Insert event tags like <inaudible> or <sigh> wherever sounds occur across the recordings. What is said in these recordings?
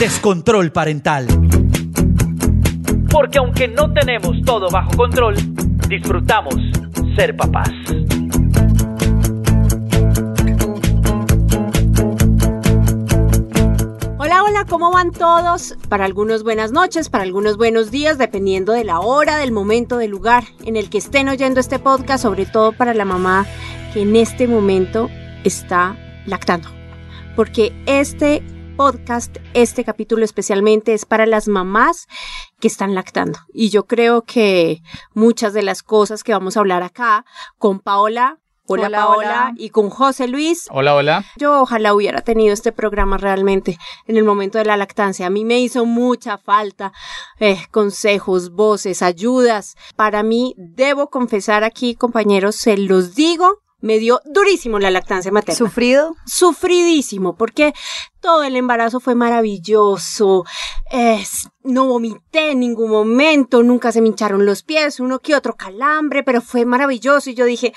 Descontrol Parental. Porque aunque no tenemos todo bajo control, disfrutamos ser papás. Hola, hola, ¿cómo van todos? Para algunos buenas noches, para algunos buenos días, dependiendo de la hora, del momento, del lugar en el que estén oyendo este podcast, sobre todo para la mamá que en este momento está lactando. Porque este podcast, este capítulo especialmente es para las mamás que están lactando. Y yo creo que muchas de las cosas que vamos a hablar acá con Paola, hola, Hola, Paola, hola. y con José Luis, Hola, hola. yo ojalá hubiera tenido este programa realmente en el momento de la lactancia. A mí me hizo mucha falta eh, consejos, voces, ayudas. Para mí, debo confesar aquí, compañeros, se los digo, me dio durísimo la lactancia materna. ¿Sufrido? Sufridísimo, porque todo el embarazo fue maravilloso. Es- no vomité en ningún momento, nunca se me hincharon los pies, uno que otro calambre, pero fue maravilloso. Y yo dije,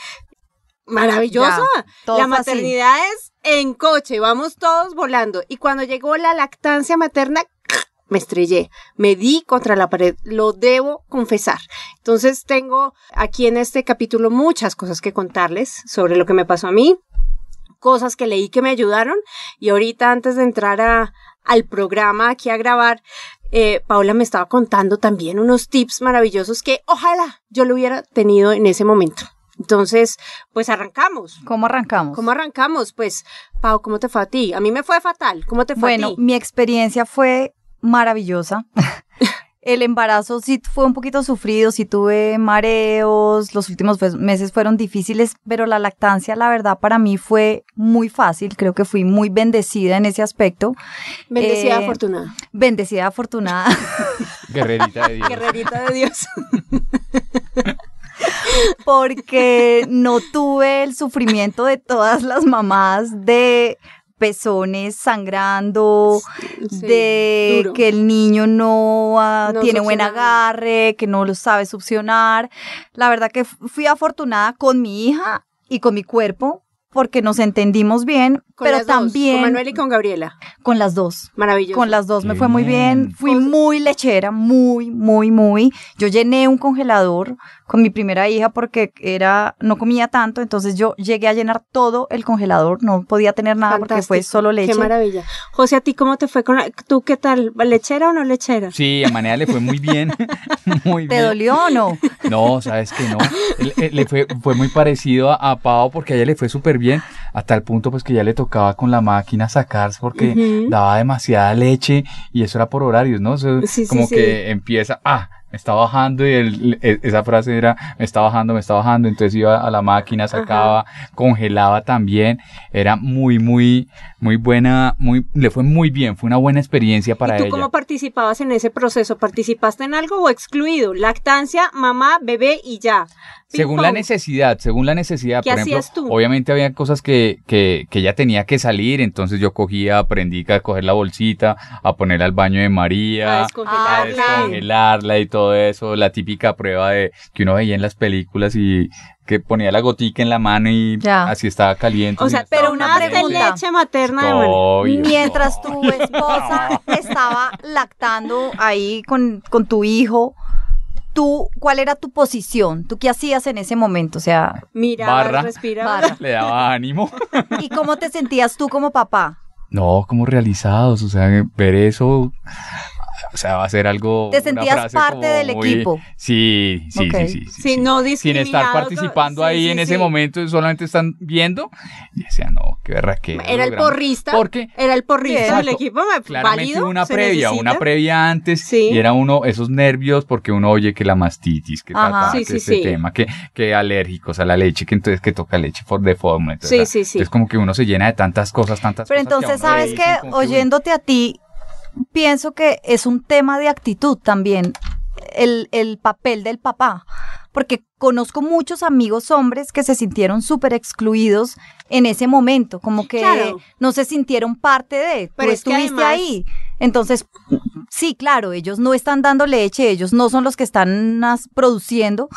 maravillosa. Ya, la así. maternidad es en coche, vamos todos volando. Y cuando llegó la lactancia materna, me estrellé, me di contra la pared, lo debo confesar. Entonces tengo aquí en este capítulo muchas cosas que contarles sobre lo que me pasó a mí, cosas que leí que me ayudaron y ahorita antes de entrar a, al programa aquí a grabar, eh, Paula me estaba contando también unos tips maravillosos que ojalá yo lo hubiera tenido en ese momento. Entonces, pues arrancamos. ¿Cómo arrancamos? ¿Cómo arrancamos? Pues, Pau, ¿cómo te fue a ti? A mí me fue fatal. ¿Cómo te fue bueno, a ti? mi experiencia fue maravillosa. <laughs> El embarazo sí fue un poquito sufrido, sí tuve mareos, los últimos meses fueron difíciles, pero la lactancia, la verdad, para mí fue muy fácil. Creo que fui muy bendecida en ese aspecto. Bendecida, eh, afortunada. Bendecida, afortunada. <laughs> Guerrerita de Dios. Guerrerita de Dios. <laughs> porque no tuve el sufrimiento de todas las mamás de pezones sangrando, Sí, de duro. que el niño no, ah, No tiene buen agarre, que no lo sabe succionar. La verdad que fu- fui afortunada con mi hija y con mi cuerpo porque nos entendimos bien, Con pero las dos, también con Manuel y con Gabriela. con las dos. Maravilloso. Con las dos me fue muy bien. Fui muy lechera, muy, muy, muy. Yo llené un congelador con mi primera hija porque era, no comía tanto, entonces yo llegué a llenar todo el congelador, no podía tener nada porque fue solo leche. Qué maravilla. José, ¿a ti cómo te fue con la- ¿Tú qué tal? ¿Lechera o no lechera? Sí, a Manea le fue muy bien. <laughs> <laughs> muy ¿Te bien. dolió o no? No, sabes que no. Le, le fue, fue muy parecido a, a Pau porque a ella le fue súper bien. Hasta el punto pues que ya le tocaba con la máquina sacarse porque daba demasiada leche y eso era por horarios, ¿no? Eso Sí, sí, como sí. que empieza, ah, me está bajando y el- e- esa frase era, me está bajando, me está bajando. Entonces iba a la máquina, sacaba, congelaba también. Era muy, muy, muy buena, muy, le fue muy bien. Fue una buena experiencia para ¿Y tú ella. cómo participabas en ese proceso? ¿Participaste en algo o excluido? Lactancia, mamá, bebé y ya. Según la necesidad, según la necesidad, ¿Qué por ejemplo, hacías tú? obviamente había cosas que, que, que ella tenía que salir, entonces yo cogía, aprendí a coger la bolsita, a ponerla al baño de María, A a descongelarla. descongelarla y todo eso, la típica prueba de que uno veía en las películas y que ponía la gotica en la mano y Ya. así estaba caliente. O sea, pero una pregunta. leche materna de Manuel. Obvio. Mientras tu <laughs> esposa estaba lactando ahí con, con tu hijo, tú, ¿cuál era tu posición? ¿Tú qué hacías en ese momento? O sea, respirabas. Barra. Le daba ánimo. <laughs> ¿y cómo te sentías tú como papá? No, como realizados, o sea, ver eso o sea, va a ser algo... Te una sentías frase parte como del muy- equipo. Sí, sí, sí, sí, sí, Sí, no Sin estar participando sí, ahí sí, en ese momento, solamente están viendo. Y decía, no, qué verra que Era el porrista. Porque Era el porrista del equipo. me- Claramente válido, una previa, necesita. una previa antes, Sí. y era uno, esos nervios, porque uno oye que la mastitis, que, Ajá. ta, Sí, que sí, este sí. tema, que, que alérgicos a la leche, que entonces que toca leche por de fórmula. entonces, Sí, sí, sí. Entonces como que uno se llena de tantas cosas, tantas Pero cosas. a entonces, ¿sabes que, Oyéndote a ti, pienso que es un tema de actitud también, el, el papel del papá. Porque conozco muchos amigos hombres que se sintieron súper excluidos en ese momento, como que Claro. no se sintieron parte de, Pero tú es que estuviste además- ahí. Entonces, sí, claro, ellos no están dando leche, ellos no son los que están produciendo,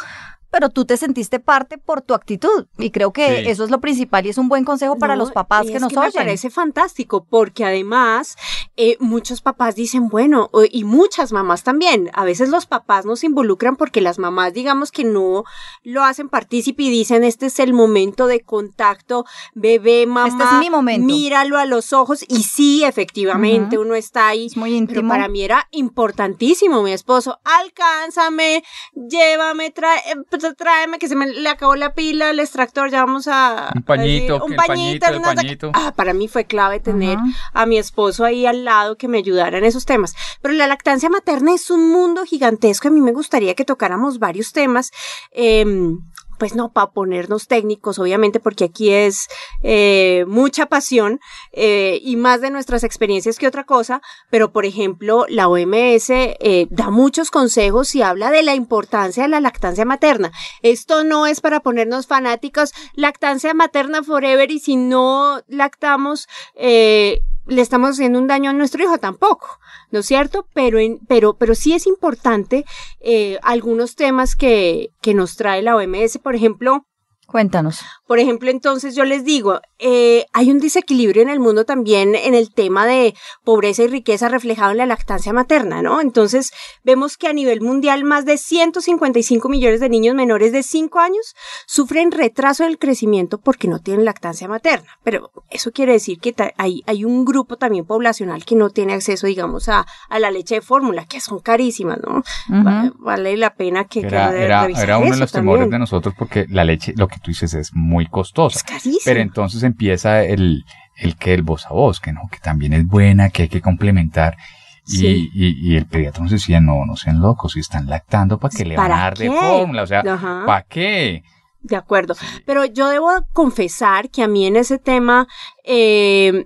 pero tú te sentiste parte por tu actitud. Y creo que Sí. eso es lo principal y es un buen consejo para No, los papás que nos Me oyen. parece fantástico porque además eh, muchos papás dicen, bueno, y muchas mamás también. A veces los papás nos involucran porque las mamás, digamos que no lo hacen partícipe y dicen, este es el momento de contacto, bebé, mamá. Este es mi momento. Míralo a los ojos. Y sí, efectivamente, uno está ahí. Es muy Pero íntimo. para mí era importantísimo, mi esposo, alcánzame, llévame, trae, eh, pues, tráeme que se me le acabó la pila, el extractor, ya vamos a... Un pañito, a decir, el pañito, el. Ah, para mí fue clave tener a mi esposo ahí al lado que me ayudara en esos temas. Pero la lactancia materna es un mundo gigantesco, a mí me gustaría que tocáramos varios temas. em, pues no, para ponernos técnicos, obviamente, porque aquí es eh, mucha pasión eh, y más de nuestras experiencias que otra cosa, pero por ejemplo, la OMS eh, da muchos consejos y habla de la importancia de la lactancia materna. Esto no es para ponernos fanáticos, lactancia materna forever y si no lactamos, eh, le estamos haciendo un daño a nuestro hijo tampoco, ¿no es cierto? Pero, en, pero, pero sí es importante eh, algunos temas que, que nos trae la OMS, por ejemplo, Cuéntanos. por ejemplo, entonces yo les digo, eh, hay un desequilibrio en el mundo también en el tema de pobreza y riqueza reflejado en la lactancia materna, ¿no? Entonces vemos que a nivel mundial más de 155 millones de niños menores de 5 años sufren retraso del crecimiento porque no tienen lactancia materna. Pero eso quiere decir que hay, hay un grupo también poblacional que no tiene acceso, digamos, a, a la leche de fórmula, que son carísimas, ¿no? Vale la pena que, que Era, re- era, era uno de los temores de nosotros porque la leche, lo que tú dices, es muy costosa. Es carísimo. Pero entonces empieza el, el que el voz a voz, que no, que también es buena, que hay que complementar. Y, Sí. y, y el pediatra nos decía, no, no sean locos, si están lactando, ¿para qué le van a ¿Para dar de qué? fórmula? O sea. ¿para qué? De acuerdo. Pero yo debo confesar que a mí en ese tema eh,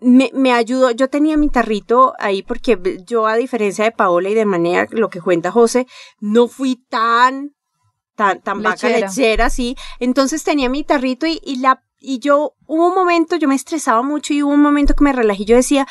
me, me ayudó. Yo tenía mi tarrito ahí porque yo, a diferencia de Paola y de manera lo que cuenta José, no fui tan, tan, tan vaca Lechera. lechera, sí. Entonces tenía mi tarrito y, y la, y yo, hubo un momento, yo me estresaba mucho y hubo un momento que me relajé. Yo decía,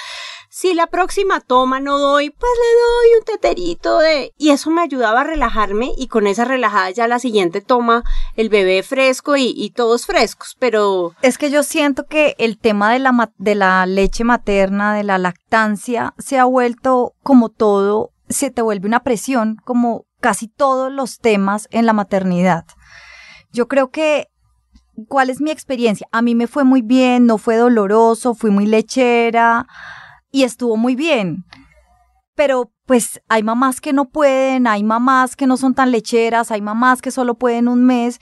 si la próxima toma no doy, pues le doy un teterito de... Y eso me ayudaba a relajarme y con esa relajada ya la siguiente toma el bebé fresco y, y todos frescos, pero... Es que yo siento que el tema de la, de la leche materna, de la lactancia, se ha vuelto como todo, se te vuelve una presión, como casi todos los temas en la maternidad. Yo creo que, ¿cuál es mi experiencia? A mí me fue muy bien, no fue doloroso, fui muy lechera y estuvo muy bien. Pero pues hay mamás que no pueden, hay mamás que no son tan lecheras, hay mamás que solo pueden un mes.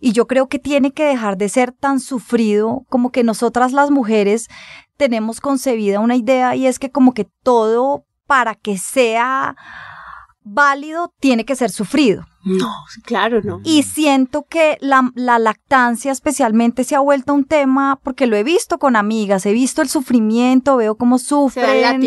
Y yo creo que tiene que dejar de ser tan sufrido como que nosotras las mujeres tenemos concebida una idea y es que como que todo para que sea válido tiene que ser sufrido. No, claro, no. Y siento que la, la lactancia especialmente se ha vuelto un tema porque lo he visto con amigas, he visto el sufrimiento, veo cómo sufren,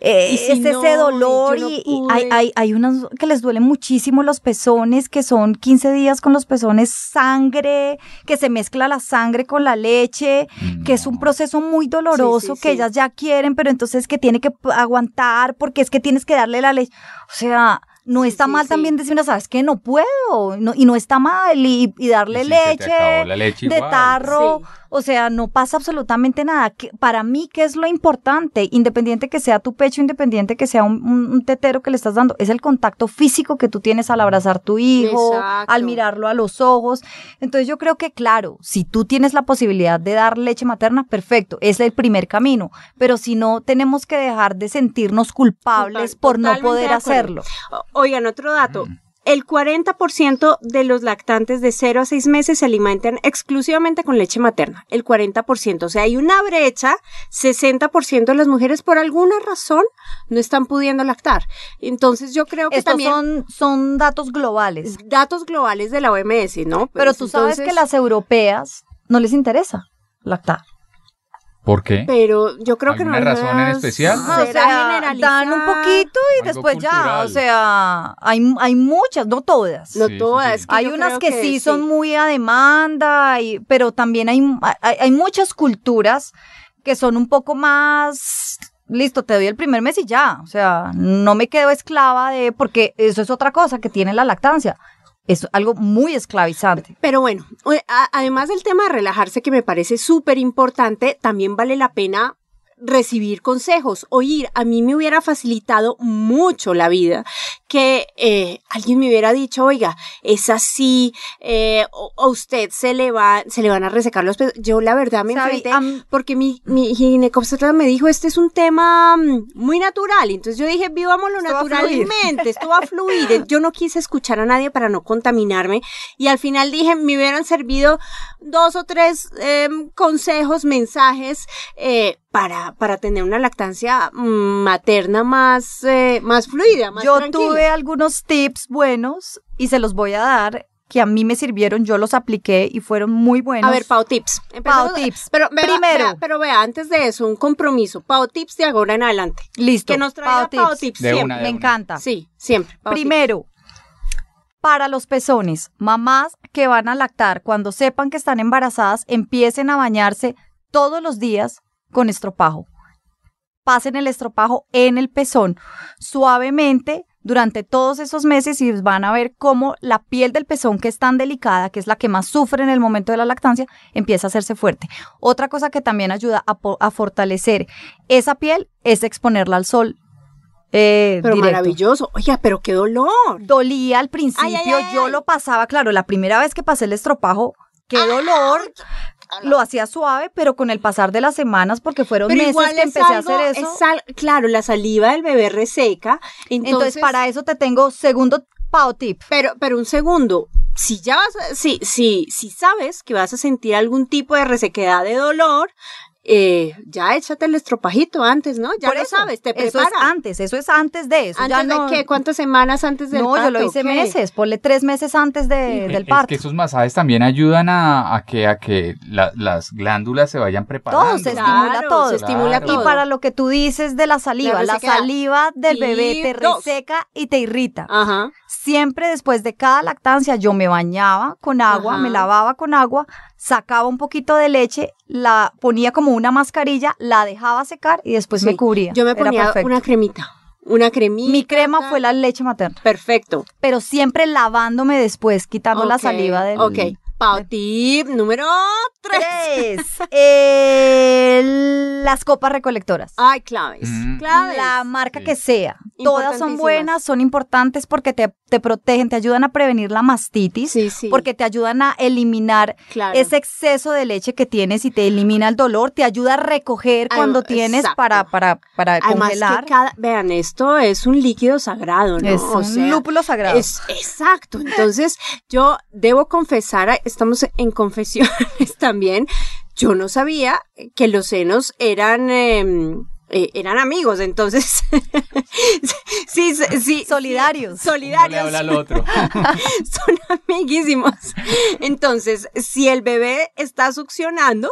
eh, Y si es no, ese dolor no y, hay, hay, hay unos que les duelen muchísimo los pezones, que son 15 días con los pezones sangre, que se mezcla la sangre con la leche, que es un proceso muy doloroso Sí, sí, que sí. ellas ya quieren, pero entonces que tiene que aguantar porque es que tienes que darle la leche. O sea, no está sí, mal sí. también decir, "Mira, sabes que no puedo, no- y no está mal, y, y darle Y si leche, acabó la leche de igual. tarro. Sí. O sea, no pasa absolutamente nada. Que- Para mí, ¿qué es lo importante? Independiente que sea tu pecho, independiente que sea un, un- un tetero que le estás dando, es el contacto físico que tú tienes al abrazar tu hijo, Exacto. al mirarlo a los ojos. Entonces yo creo que, claro, si tú tienes la posibilidad de dar leche materna, perfecto, es el primer camino. Pero si no, tenemos que dejar de sentirnos culpables Total- por no poder hacerlo. O- Oigan, otro dato. El 40% de los lactantes de 0 a 6 meses se alimentan exclusivamente con leche materna. El 40%. O sea, hay una brecha. 60% de las mujeres, por alguna razón, no están pudiendo lactar. Entonces, yo creo que Estos también. son, son datos globales. Datos globales de la OMS, ¿no? Pero Pues, tú sabes que las europeas no les interesa lactar. ¿Por qué? Pero yo creo que no. ¿Alguna razón en es- especial? Ajá, o sea, dan un poquito y Algo después ya, o sea, hay, hay muchas, no todas. No Sí, sí, todas. sí. hay unas que, sí son muy a demanda, y, pero también hay, hay, hay muchas culturas que son un poco más, listo, te doy el primer mes y ya, o sea, no me quedo esclava de, porque eso es otra cosa que tiene la lactancia, es algo muy esclavizante. Pero bueno, además del tema de relajarse, que me parece súper importante, también vale la pena recibir consejos, oír. A mí me hubiera facilitado mucho la vida que eh, alguien me hubiera dicho, oiga, es así, eh, o, o usted se le va, se le van a resecar los pedos. Yo la verdad me enfrenté porque mi, mi ginecobstetra me dijo, este es un tema mm, muy natural. Entonces yo dije, vivámoslo Esto va a fluir. naturalmente, esto va a fluir. <laughs> Yo no quise escuchar a nadie para no contaminarme. Y al final dije, me hubieran servido dos o tres eh, consejos, mensajes eh, para, para tener una lactancia mm, materna más, eh, más fluida, más Yo tranquila. tuve algunos tips buenos y se los voy a dar que a mí me sirvieron, yo los apliqué y fueron muy buenos. A ver, Pau Tips. Empezamos- Pau Tips. Pero, vea- Primero. vea, pero vea, antes de eso, un compromiso. Pau Tips de ahora en adelante. Listo. Que nos traiga Pau Pau Tips, De siempre. una, de Me una. encanta. Sí, siempre. Pau Tips. Primero, para los pezones, mamás que van a lactar, cuando sepan que están embarazadas, empiecen a bañarse todos los días con estropajo. Pasen el estropajo en el pezón suavemente durante todos esos meses y van a ver cómo la piel del pezón, que es tan delicada, que es la que más sufre en el momento de la lactancia, empieza a hacerse fuerte. Otra cosa que también ayuda a, fortalecer esa piel es exponerla al sol. eh, Pero directo maravilloso. Oiga, pero qué dolor. dolía al principio, Ay, ay, ay, yo lo pasaba, claro, la primera vez que pasé el estropajo, qué dolor, lo hacía suave, pero con el pasar de las semanas, porque fueron Pero meses que empecé a hacer eso, es al- claro, la saliva del bebé reseca. entonces, Entonces, para eso te tengo segundo pao tip. Pero, pero un segundo. Si ya vas a, si, si, si sabes que vas a sentir algún tipo de resequedad de dolor, eh, ya échate el estropajito antes, ¿no? Ya Por lo eso, sabes, te Eso prepara. es antes, eso es antes de eso. ya ¿Antes no, de qué? ¿Cuántas semanas antes del No, yo lo parto? hice ¿Qué? meses, ponle tres meses antes de- del es parto. que esos masajes también ayudan a, a que, a que la- las glándulas se vayan preparando. Todo se Claro, estimula todo. se estimula Claro. Y todo. para lo que tú dices de la saliva, La saliva del bebé te Y dos. reseca y te irrita. Ajá. Siempre después de cada lactancia yo me bañaba con agua, Ajá. me lavaba con agua, sacaba un poquito de leche, la ponía como una mascarilla, la dejaba secar y después Sí. me cubría. Yo me ponía una cremita. Una cremita. Mi crema fue la leche materna, Perfecto. pero siempre lavándome después, quitando la saliva del... Ok. Pau tip número tres. <laughs> Tres. Eh, las copas recolectoras. Ay, claves. Mm. Claves. La marca Sí. que sea. Todas son buenas, son importantes porque te, te protegen, te ayudan a prevenir la mastitis, Sí, sí. porque te ayudan a eliminar claro. ese exceso de leche que tienes y te elimina el dolor, te ayuda a recoger Ay, cuando tienes para, para, para Además congelar. que cada, vean, esto es un líquido sagrado, ¿no? Es O un sea, lúpulo sagrado. Es, exacto. Entonces, yo debo confesar, estamos en confesiones <laughs> también, yo no sabía que los senos eran... em, eh, eran amigos, entonces <laughs> sí, sí, sí, Solidarios. Uno le solidarios, habla al otro. <laughs> son amiguísimos. Entonces, si el bebé está succionando,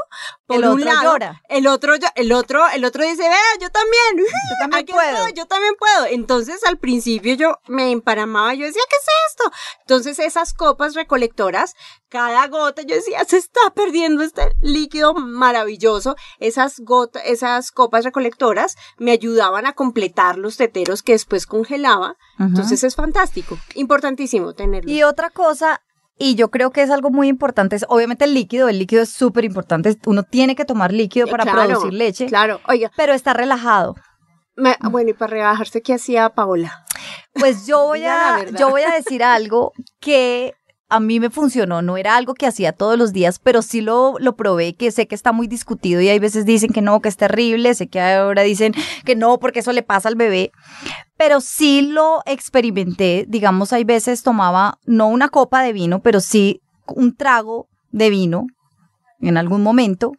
por El un otro lado, llora. el otro, el otro, el otro dice, vea, yo también, Yo <laughs> también puedo. estoy, yo también puedo. Entonces, al principio yo me emparamaba, yo decía, ¿qué es esto? Entonces, esas copas recolectoras, cada gota, yo decía, se está perdiendo este líquido maravilloso. Esas gotas, esas copas recolectoras me ayudaban a completar los teteros que después congelaba. Entonces, es fantástico, importantísimo tenerlo. Y otra cosa y yo creo que es algo muy importante. Es, obviamente el líquido, el líquido es súper importante. Uno tiene que tomar líquido para Claro, producir leche, Claro, oiga, pero está relajado. me- bueno, y para rebajarse, ¿qué hacía Paola? Pues yo voy <laughs> a, yo voy a decir algo que a mí me funcionó, no era algo que hacía todos los días, pero sí lo, lo probé, que sé que está muy discutido y hay veces dicen que no, que es terrible, sé que ahora dicen que no, porque eso le pasa al bebé, pero sí lo experimenté, digamos, hay veces tomaba no una copa de vino, pero sí un trago de vino en algún momento.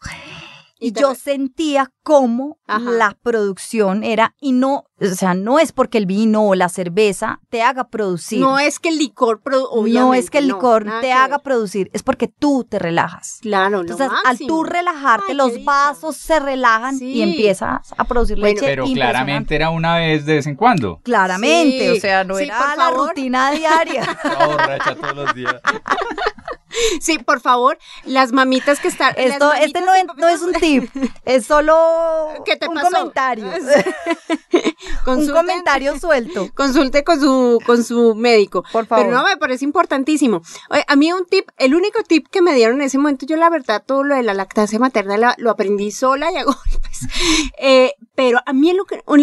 Y yo sentía cómo Ajá. la producción era, y no, o sea, no es porque el vino o la cerveza te haga producir. No es que el licor, produ- No obviamente, es que el licor te haga ver. producir, es porque tú te relajas. Claro, lo Entonces, al tú relajarte, Ay, los vasos se relajan Sí. y empiezas a producir Bueno, leche. Pero claramente era una vez de vez en cuando. Claramente, Sí, o sea, no sí, era la favor. rutina diaria. <laughs> Borracha todos los días. <laughs> Sí, por favor, las mamitas que están. Esto, este no es, no es un tip, es solo <laughs> ¿Qué te un pasó? comentario. <laughs> un Consulten- comentario suelto. <laughs> Consulte con su, con su médico. Por favor. Pero no, me parece importantísimo. Oye, a mí un tip, el único tip que me dieron en ese momento, yo la verdad todo lo de la lactancia materna la- lo aprendí sola y a golpes. Eh, pero a mí el,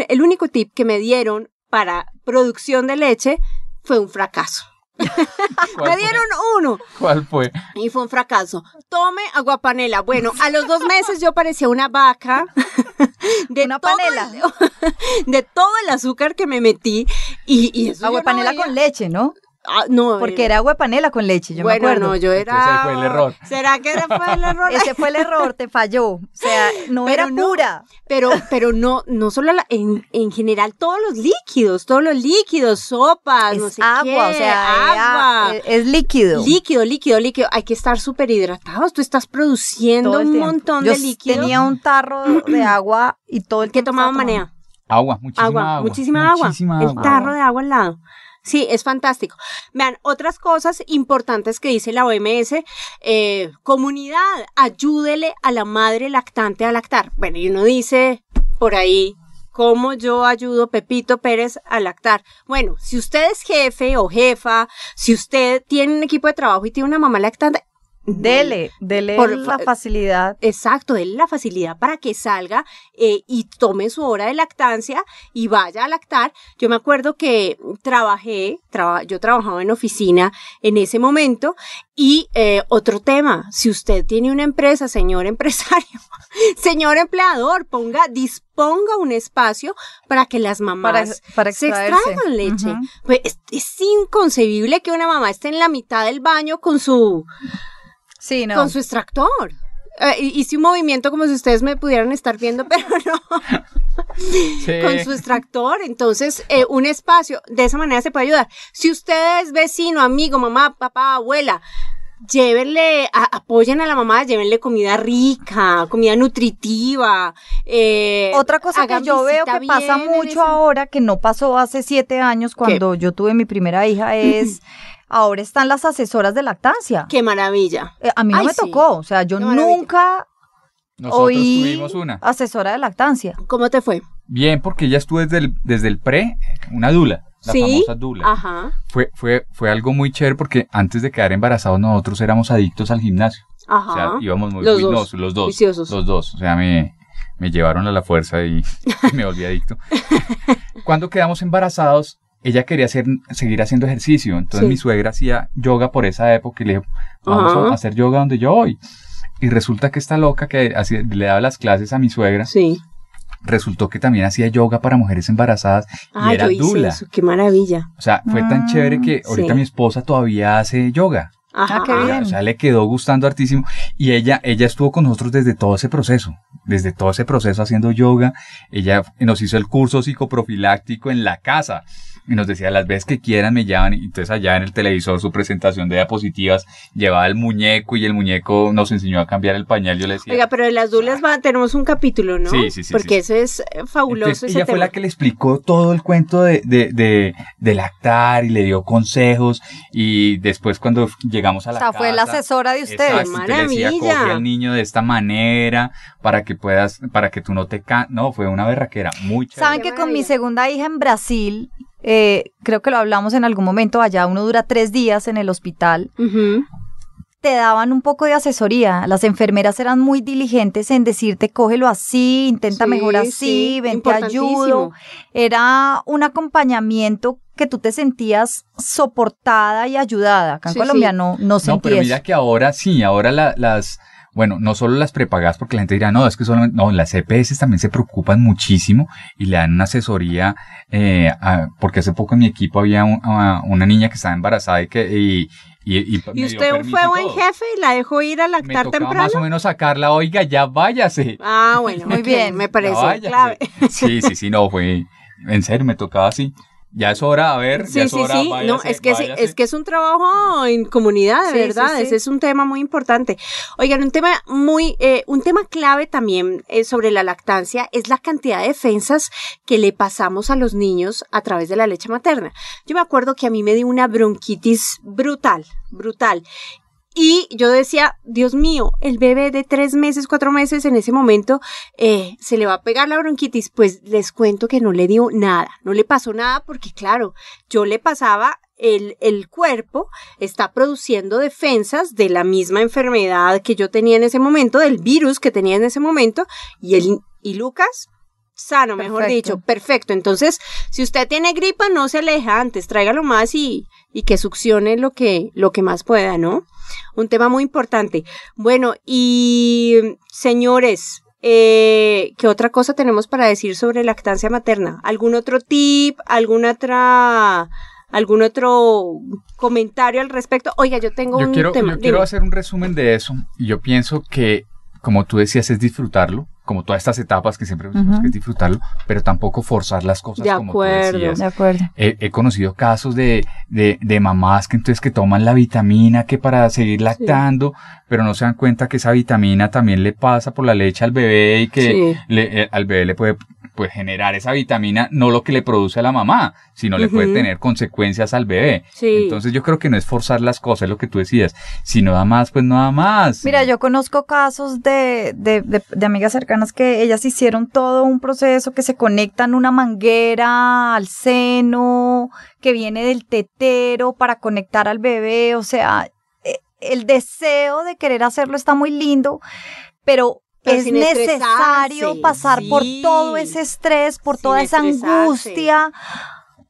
el único tip que me dieron para producción de leche fue un fracaso. <laughs> ¿Cuál Me dieron uno ¿Cuál fue? y fue un fracaso. Tome aguapanela. Bueno, a los dos meses yo parecía una vaca. <laughs> De Una todo panela. el- <laughs> de todo el azúcar que me metí. Y, y eso yo Agua no panela veía. con leche, ¿no? Ah, no, Porque era agua panela con leche, yo bueno, me acuerdo. no, yo era. Entonces ahí fue el error. <laughs> ¿Será que era fue el error? Ese fue el error, te falló. O sea, no Pero era no. pura. Pero, pero no, no solo la- en, en general todos los líquidos, todos los líquidos, sopas, no Es sé agua, qué, o sea, agua. es, es líquido. Líquido, líquido, líquido. Hay que estar súper hidratados. Tú estás produciendo un tiempo. montón Yo de líquido. tenía un tarro de agua y todo el ¿Qué tiempo tomaba manea? Agua, muchísima agua, agua. muchísima agua. muchísima el agua. tarro de agua al lado. Sí, es fantástico. Vean, otras cosas importantes que dice la OMS, eh, comunidad, ayúdele a la madre lactante a lactar. Bueno, y uno dice por ahí, ¿cómo yo ayudo Pepito Pérez a lactar? Bueno, si usted es jefe o jefa, si usted tiene un equipo de trabajo y tiene una mamá lactante, Dele, dele Por la fa- facilidad. Exacto, denle la facilidad para que salga eh, y tome su hora de lactancia y vaya a lactar. Yo me acuerdo que trabajé, traba- yo trabajaba en oficina en ese momento y eh, otro tema, si usted tiene una empresa, señor empresario, <laughs> señor empleador, ponga, disponga un espacio para que las mamás para se extraigan leche. Pues, es, es inconcebible que una mamá esté en la mitad del baño con su Sí, no. con su extractor. Eh, hice un movimiento como si ustedes me pudieran estar viendo, <laughs> pero no, Sí. con su extractor. Entonces, eh, un espacio, de esa manera se puede ayudar. Si usted es vecino, amigo, mamá, papá, abuela, llévenle, a- apoyen a la mamá, llévenle comida rica, comida nutritiva. eh, Otra cosa que yo veo que pasa mucho ese- ahora, que no pasó hace siete años cuando yo tuve mi primera hija, <clears throat> es ahora están las asesoras de lactancia. Qué maravilla. Eh, a mí no Ay, me sí. tocó, o sea, yo nunca Nosotros oí tuvimos una. asesora de lactancia. ¿Cómo te fue? Bien, porque ella estuvo desde el, desde el pre, una dula, la ¿Sí? famosa dula. Ajá, Fue, fue, fue algo muy chévere porque antes de quedar embarazados nosotros éramos adictos al gimnasio. ajá. O sea, íbamos muy Los uy, dos. los dos. Viciosos. Los dos. O sea, me, me llevaron a la fuerza y, <laughs> y me volví adicto. <laughs> Cuando quedamos embarazados, ella quería hacer, seguir haciendo ejercicio. Entonces Sí. mi suegra hacía yoga por esa época y le dije, vamos Ajá. a hacer yoga donde yo voy. Y resulta que esta loca que hacía- le daba las clases a mi suegra, Sí. Resultó que también hacía yoga para mujeres embarazadas y Ah, era yo hice dula. eso, qué maravilla. O sea, fue tan Ah, chévere que ahorita sí. mi esposa todavía hace yoga. Ajá. Ah, qué bien. O sea, le quedó gustando hartísimo. Y ella, ella estuvo con nosotros desde todo ese proceso. Desde todo ese proceso haciendo yoga. Ella nos hizo el curso psicoprofiláctico en la casa. Y nos decía, las veces que quieran me llaman. Y entonces allá en el televisor su presentación de diapositivas llevaba el muñeco y el muñeco nos enseñó a cambiar el pañal. Yo le decía, Oiga, pero de las dulas va, tenemos un capítulo, ¿no? Sí, sí, sí, Porque sí, ese es eh, fabuloso Entonces, ese ella fue tema. la que le explicó todo el cuento de, de, de, de lactar y le dio consejos. Y después cuando llegamos a O la sea, fue la casa, asesora de ustedes. Exacto, entonces le decía, Maravilla. coge al niño de esta manera para que puedas, para que tú no te ca No, fue una berraquera muy chévere. Saben que con mi maravilla. segunda hija en Brasil, eh, creo que lo hablamos en algún momento, allá uno dura tres días en el hospital, Ujú. te daban un poco de asesoría. Las enfermeras eran muy diligentes en decirte, cógelo así, intenta Sí, mejor así, sí, ven, te ayudo. Era un acompañamiento que tú te sentías soportada y ayudada. Acá en Sí, Colombia sí. no, no sentí No, pero eso. mira que ahora sí, ahora la- las, bueno, no solo las prepagas, porque la gente dirá, no, es que solamente, no, las EPS también se preocupan muchísimo y le dan una asesoría, eh, a- porque hace poco en mi equipo había un- a- una niña que estaba embarazada y que, y, y, y me ¿Y usted fue buen todo. jefe y la dejó ir a Me lactar tocaba temprano? más o menos sacarla, oiga, ya váyase. Ah, bueno, Muy <laughs> bien. Me parece clave. Sí, sí, sí, no, fue, en serio, me tocaba así. Ya es hora, a ver, ya Sí, es sí, hora, sí. no, váyase, es que, sí, váyase. es que es un trabajo en comunidad, de Sí, sí, verdad. sí. Ese es un tema muy importante. Oigan, un tema muy, eh, un tema clave también eh, sobre la lactancia es la cantidad de defensas que le pasamos a los niños a través de la leche materna. Yo me acuerdo que a mí me dio una bronquitis brutal, brutal. Y yo decía, Dios mío, el bebé de tres meses, cuatro meses en ese momento, eh, se le va a pegar la bronquitis. Pues les cuento que no le dio nada, no le pasó nada porque claro, yo le pasaba el, el cuerpo está produciendo defensas de la misma enfermedad que yo tenía en ese momento, del virus que tenía en ese momento, y el, y Lucas, sano, mejor dicho, perfecto. Entonces, si usted tiene gripa, no se aleja antes, tráigalo más y, y que succione lo que, lo que más pueda, ¿no? Un tema muy importante. Bueno, y señores, eh, ¿qué otra cosa tenemos para decir sobre lactancia materna? ¿Algún otro tip? ¿Alguna otra, algún otro comentario al respecto? Oiga, yo tengo Yo un quiero, tema. yo quiero hacer un resumen de eso y yo pienso que, como tú decías, es disfrutarlo, como todas estas etapas que siempre que es disfrutarlo, pero tampoco forzar las cosas De como tú acuerdo. decías. De acuerdo. He, he conocido casos de, de, de mamás que entonces que toman la vitamina que para seguir lactando, pero no se dan cuenta que esa vitamina también le pasa por la leche al bebé y que Sí. le- eh, al bebé le puede pues, generar esa vitamina, no lo que le produce a la mamá, sino le puede tener consecuencias al bebé. Sí. Entonces yo creo que no es forzar las cosas, es lo que tú decías. Si no da más, pues no da más. Mira, yo conozco casos de, de, de- de amigas cercanas que ellas hicieron todo un proceso que se conectan una manguera al seno, que viene del tetero para conectar al bebé. O sea, eh, el deseo de querer hacerlo está muy lindo, pero, Pero es necesario pasar por todo ese estrés, por toda esa angustia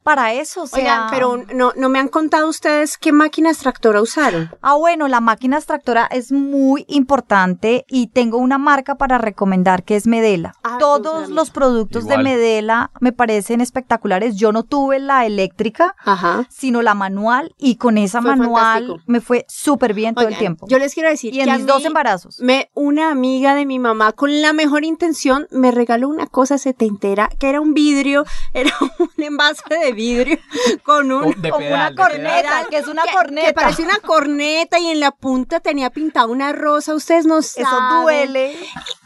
para eso. O sea, Oigan, pero no, no me han contado ustedes qué máquina extractora usaron. Ah, bueno, la máquina extractora es muy importante y tengo una marca para recomendar que es Medela. Ah, Todos no los productos Igual. de Medela me parecen espectaculares. Yo no tuve la eléctrica, Ajá. sino la manual y con esa Fue manual fantástico. me fue súper bien todo el tiempo. Yo les quiero decir y en que mis dos embarazos. Me, una amiga de mi mamá con la mejor intención me regaló una cosa setentera que era un vidrio, <laughs> era un envase de vidrio <laughs> con un De como pedal, una corneta, que es una que- corneta. Que parecía una corneta y en la punta tenía pintada una rosa. Ustedes no saben. Eso duele.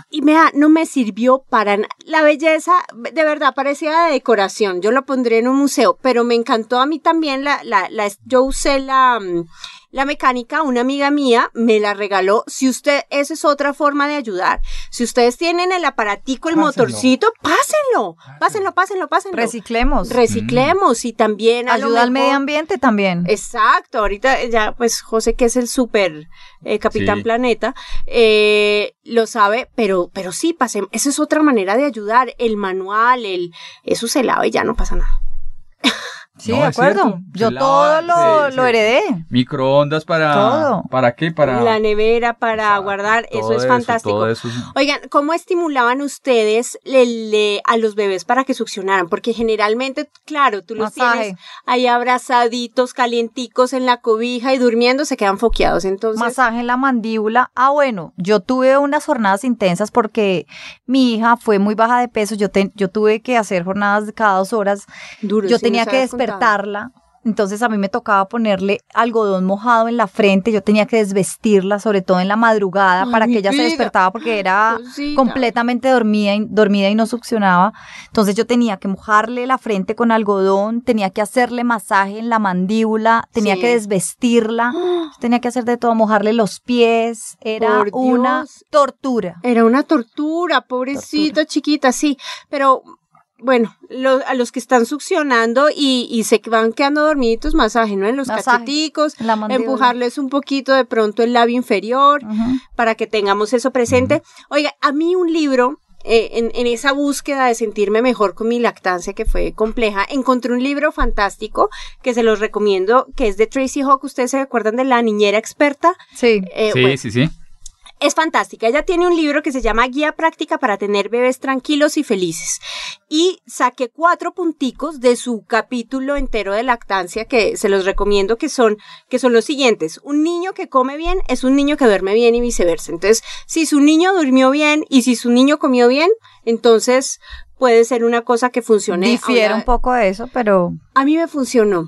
Y mira, no me sirvió para nada. La belleza, de verdad, parecía de decoración. Yo lo pondría en un museo, pero me encantó a mí también la, la, la yo usé la, mm, la mecánica, una amiga mía me la regaló. Si usted, esa es otra forma de ayudar. Si ustedes tienen el aparatico, el Pásenlo. motorcito, pásenlo, pásenlo, pásenlo, pásenlo. Reciclemos. Reciclemos y también Ayuda al medio ambiente también. Exacto, ahorita ya pues José que es el super eh, capitán Sí. planeta, eh, lo sabe, pero, pero sí, pasemos, esa es otra manera de ayudar, el manual, el, eso se lava y ya no pasa nada. <laughs> sí, No, de acuerdo. cierto. Yo todo lo, heredé. Microondas para... Todo. ¿Para qué? Para... La nevera para guardar, eso es fantástico. todo eso es- Oigan, ¿cómo estimulaban ustedes el, a los bebés para que succionaran? Porque generalmente, claro, tú los Masaje. tienes ahí abrazaditos, calienticos en la cobija y durmiendo se quedan foqueados. Entonces, Masaje en la mandíbula. Ah, bueno, yo tuve unas jornadas intensas porque mi hija fue muy baja de peso. Yo, te- yo tuve que hacer jornadas de cada dos horas. duro, yo tenía que contado. Despertarla. Entonces a mí me tocaba ponerle algodón mojado en la frente. Yo tenía que desvestirla, sobre todo en la madrugada, Ay, para que ella se despertaba porque era <gasps> Cosita. completamente dormida y, dormida y no succionaba. Entonces yo tenía que mojarle la frente con algodón, tenía que hacerle masaje en la mandíbula, tenía Sí. que desvestirla, <gasps> tenía que hacer de todo, mojarle los pies. Era Por una Dios. tortura. Era una tortura, pobrecita, chiquita, sí. Pero bueno, lo- a los que están succionando y, y se van quedando dormiditos, masaje, ¿no? En los Masaje, cacheticos, en empujarles un poquito de pronto el labio inferior para que tengamos eso presente. Oiga, a mí un libro, eh, en, en esa búsqueda de sentirme mejor con mi lactancia que fue compleja, encontré un libro fantástico que se los recomiendo, que es de Tracy Hawk. ¿Ustedes se acuerdan de la niñera experta? Sí. Eh, Sí, bueno, sí, sí. Es fantástica. Ella tiene un libro que se llama Guía Práctica para tener bebés tranquilos y felices. Y saqué cuatro punticos de su capítulo entero de lactancia que se los recomiendo que son, que son los siguientes. Un niño que come bien es un niño que duerme bien y viceversa. Entonces, si su niño durmió bien y si su niño comió bien, entonces puede ser una cosa que funcione. Difiere un poco de eso, pero A mí me funcionó.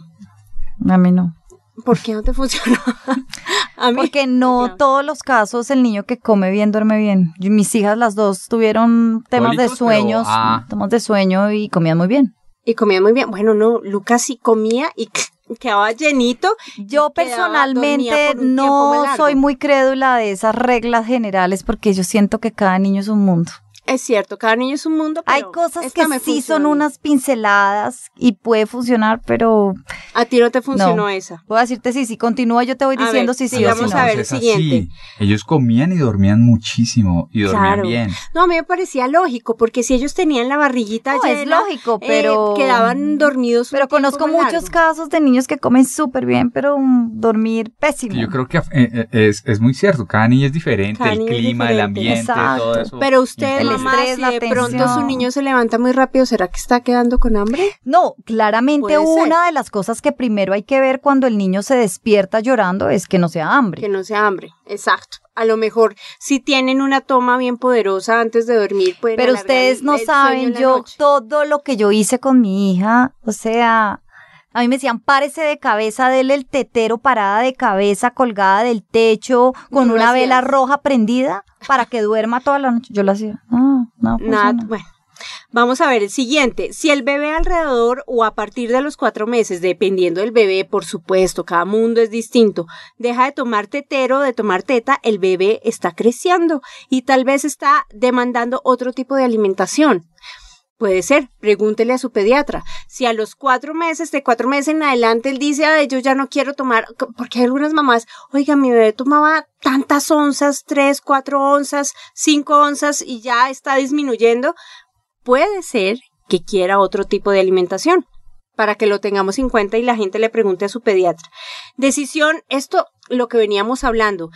a mí no. ¿Por qué no te funcionó? <laughs> a mí. Porque no Claro. todos los casos el niño que come bien duerme bien. Yo- Mis hijas las dos tuvieron temas de pero- sueños, ah. temas de sueño y comían muy bien. Y comía muy bien. Bueno, no, Lucas sí comía y <laughs> quedaba llenito. Yo personalmente no soy muy crédula de esas reglas generales porque yo siento que cada niño es un mundo. Es cierto, cada niño es un mundo. Hay cosas que me sí funciona. son unas pinceladas y puede funcionar, pero A ti no te funcionó No. esa. voy a decirte sí, si continúa yo te voy A diciendo ver, si sí no. a ver el es así. siguiente. Ellos comían y dormían muchísimo y dormían Claro. bien. No, a mí me parecía lógico, porque si ellos tenían la barriguita No, llena, es lógico, eh, pero quedaban dormidos. Pero conozco muchos largo. casos de niños que comen súper bien, pero dormir pésimo. Yo creo que eh, eh, es, es muy cierto, cada niño es diferente, Cada el clima, el ambiente, Exacto. todo eso. Pero usted, estrés, si la de pronto su niño se levanta muy rápido, ¿será que está quedando con hambre? No, claramente ser. una de las cosas que primero hay que ver cuando el niño se despierta llorando es que no sea hambre. Que no sea hambre, exacto. A lo mejor si tienen una toma bien poderosa antes de dormir, pueden Pero ustedes no saben, yo todo lo que yo hice con mi hija, o sea, a mí me decían, párese de cabeza, dele el tetero parada de cabeza, colgada del techo, con No una vela roja prendida, para que duerma toda la noche. Yo lo hacía. No, no, Nada, funciona. bueno. Vamos a ver el siguiente. Si el bebé alrededor o a partir de los cuatro meses, dependiendo del bebé, por supuesto, cada mundo es distinto, deja de tomar tetero, de tomar teta, el bebé está creciendo y tal vez está demandando otro tipo de alimentación. Puede ser, pregúntele a su pediatra. Si a los cuatro meses, de cuatro meses en adelante, él dice, ay, yo ya no quiero tomar, porque hay algunas mamás, oiga, mi bebé tomaba tantas onzas, tres, cuatro onzas, cinco onzas y ya está disminuyendo, puede ser que quiera otro tipo de alimentación para que lo tengamos en cuenta y la gente le pregunte a su pediatra. Decisión, esto lo que veníamos hablando,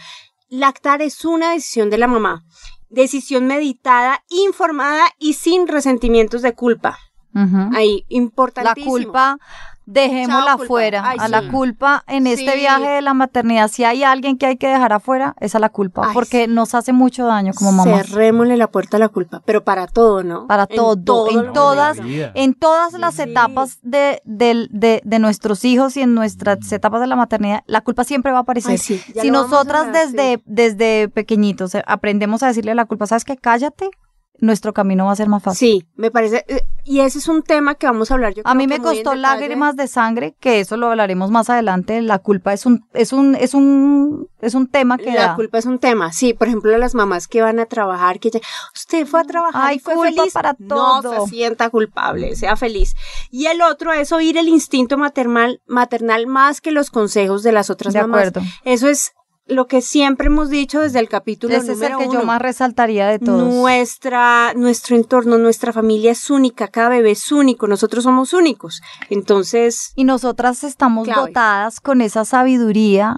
lactar es una decisión de la mamá, decisión meditada, informada y sin resentimientos de culpa. Ahí, La importantísimo. culpa, dejémosla afuera. Ay, a sí. la culpa en este viaje de la maternidad, si hay alguien que hay que dejar afuera, es a la culpa, Ay, porque sí. nos hace mucho daño como mamás. Cerrémosle la puerta a la culpa, pero para todo, ¿no? Para En todo, todo en todas, en todas las Sí. etapas de, del- de, de nuestros hijos y en nuestras etapas de la maternidad, la culpa siempre va a aparecer. Ay, sí, ya si nosotras desde, sí. desde pequeñitos eh, aprendemos a decirle a la culpa, ¿sabes qué? Cállate, nuestro camino va a ser más fácil. Sí, me parece, eh, y ese es un tema que vamos a hablar yo A mí me costó lágrimas de sangre, que eso lo hablaremos más adelante. La culpa es un, es un, es un, es un tema que La da. culpa es un tema, sí, por ejemplo, las mamás que van a trabajar, que ya, usted fue a trabajar Ay, y fue culpa feliz, para no todo. se sienta culpable, sea feliz. Y el otro es oír el instinto maternal, maternal más que los consejos de las otras De mamás. acuerdo. Eso es lo que siempre hemos dicho desde el capítulo Ese es el que uno. yo más resaltaría de todos. Nuestra, nuestro entorno, nuestra familia es única, cada bebé es único, nosotros somos únicos. Entonces, Y nosotras estamos Clave. dotadas con esa sabiduría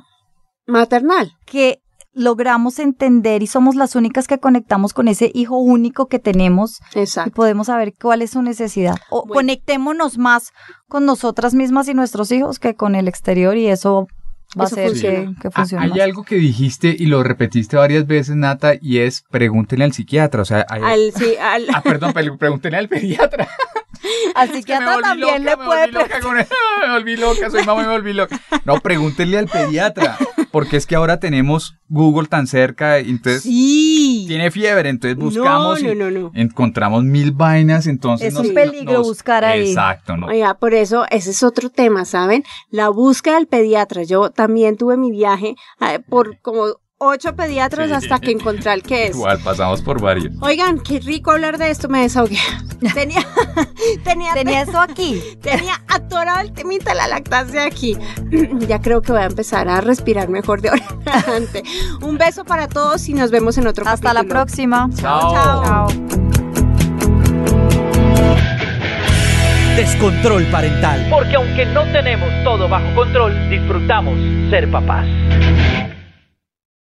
maternal. que logramos entender y somos las únicas que conectamos con ese hijo único que tenemos y Exacto. podemos saber cuál es su necesidad. O Bueno. conectémonos más con nosotras mismas y nuestros hijos que con el exterior y eso va Eso a funciona. que, que Ah, funcione Hay más. algo que dijiste y lo repetiste varias veces, Nata, y es pregúntele al psiquiatra. O sea, hay- Al, sí, al, Ah, perdón, pero pregúntele al pediatra. <laughs> Al Que me psiquiatra también loca, le me puede volví loca con eso. <laughs> Me volví loca, soy mamá y me volví loca. No, pregúntele al pediatra, porque es que ahora tenemos Google tan cerca, y entonces sí. Tiene fiebre, entonces buscamos no, y no, no. encontramos mil vainas, entonces Es nos- un peligro nos- buscar ahí. Exacto, ¿no? Oiga, por eso ese es otro tema, ¿saben? La búsqueda del pediatra. Yo también tuve mi viaje eh, por como ocho pediatras hasta que encontré al que es. Igual, pasamos por varios. Oigan, qué rico hablar de esto, me desahogué. <laughs> Tenía, tenía, Tenía eso aquí. tenía atorado el temita de la lactancia aquí. <clears throat> ya creo que voy a empezar a respirar mejor de ahora en adelante. Un beso para todos y nos vemos en otro Hasta la próxima. Chao. Chao. Descontrol parental. Porque aunque no tenemos todo bajo control, disfrutamos ser papás.